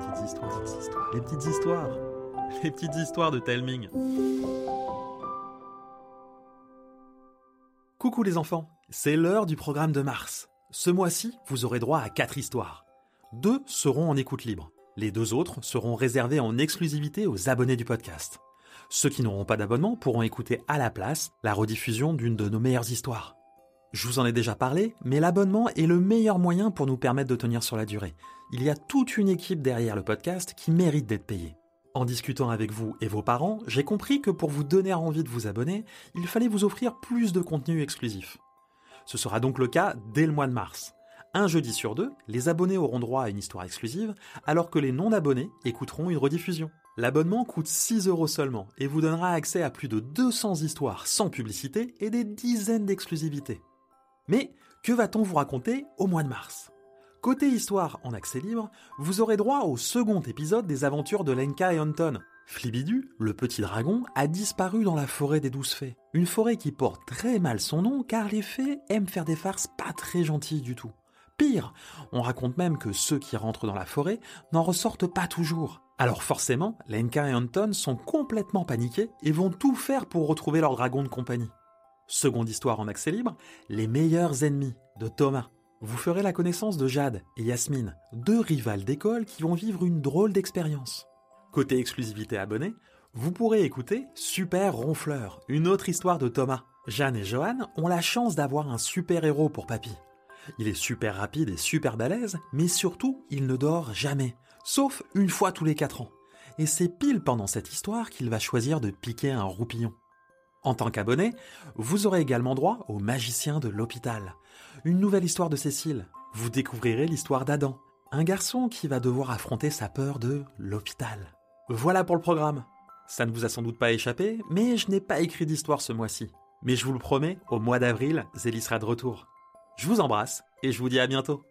petites histoires, les petites histoires, les petites histoires de Telming. Coucou les enfants, c'est l'heure du programme de mars. Ce mois-ci, vous aurez droit à quatre histoires. Deux seront en écoute libre. Les deux autres seront réservées en exclusivité aux abonnés du podcast. Ceux qui n'auront pas d'abonnement pourront écouter à la place la rediffusion d'une de nos meilleures histoires. Je vous en ai déjà parlé, mais l'abonnement est le meilleur moyen pour nous permettre de tenir sur la durée. Il y a toute une équipe derrière le podcast qui mérite d'être payée. En discutant avec vous et vos parents, j'ai compris que pour vous donner envie de vous abonner, il fallait vous offrir plus de contenu exclusif. Ce sera donc le cas dès le mois de mars. Un jeudi sur deux, les abonnés auront droit à une histoire exclusive, alors que les non-abonnés écouteront une rediffusion. L'abonnement coûte 6 euros seulement et vous donnera accès à plus de 200 histoires sans publicité et des dizaines d'exclusivités. Mais que va-t-on vous raconter au mois de mars? Côté histoire en accès libre, vous aurez droit au second épisode des aventures de Lenka et Anton. Flibidu, le petit dragon, a disparu dans la forêt des douze fées. Une forêt qui porte très mal son nom car les fées aiment faire des farces pas très gentilles du tout. Pire, on raconte même que ceux qui rentrent dans la forêt n'en ressortent pas toujours. Alors forcément, Lenka et Anton sont complètement paniqués et vont tout faire pour retrouver leur dragon de compagnie. Seconde histoire en accès libre, Les meilleurs ennemis de Thomas. Vous ferez la connaissance de Jade et Yasmine, deux rivales d'école qui vont vivre une drôle d'expérience. Côté exclusivité abonné, vous pourrez écouter Super Ronfleur, une autre histoire de Thomas. Jeanne et Johan ont la chance d'avoir un super héros pour papy. Il est super rapide et super balèze, mais surtout, il ne dort jamais, sauf une fois tous les quatre ans. Et c'est pile pendant cette histoire qu'il va choisir de piquer un roupillon. En tant qu'abonné, vous aurez également droit au magicien de l'hôpital. Une nouvelle histoire de Cécile. Vous découvrirez l'histoire d'Adam, un garçon qui va devoir affronter sa peur de l'hôpital. Voilà pour le programme. Ça ne vous a sans doute pas échappé, mais je n'ai pas écrit d'histoire ce mois-ci. Mais je vous le promets, au mois d'avril, Zélie sera de retour. Je vous embrasse et je vous dis à bientôt.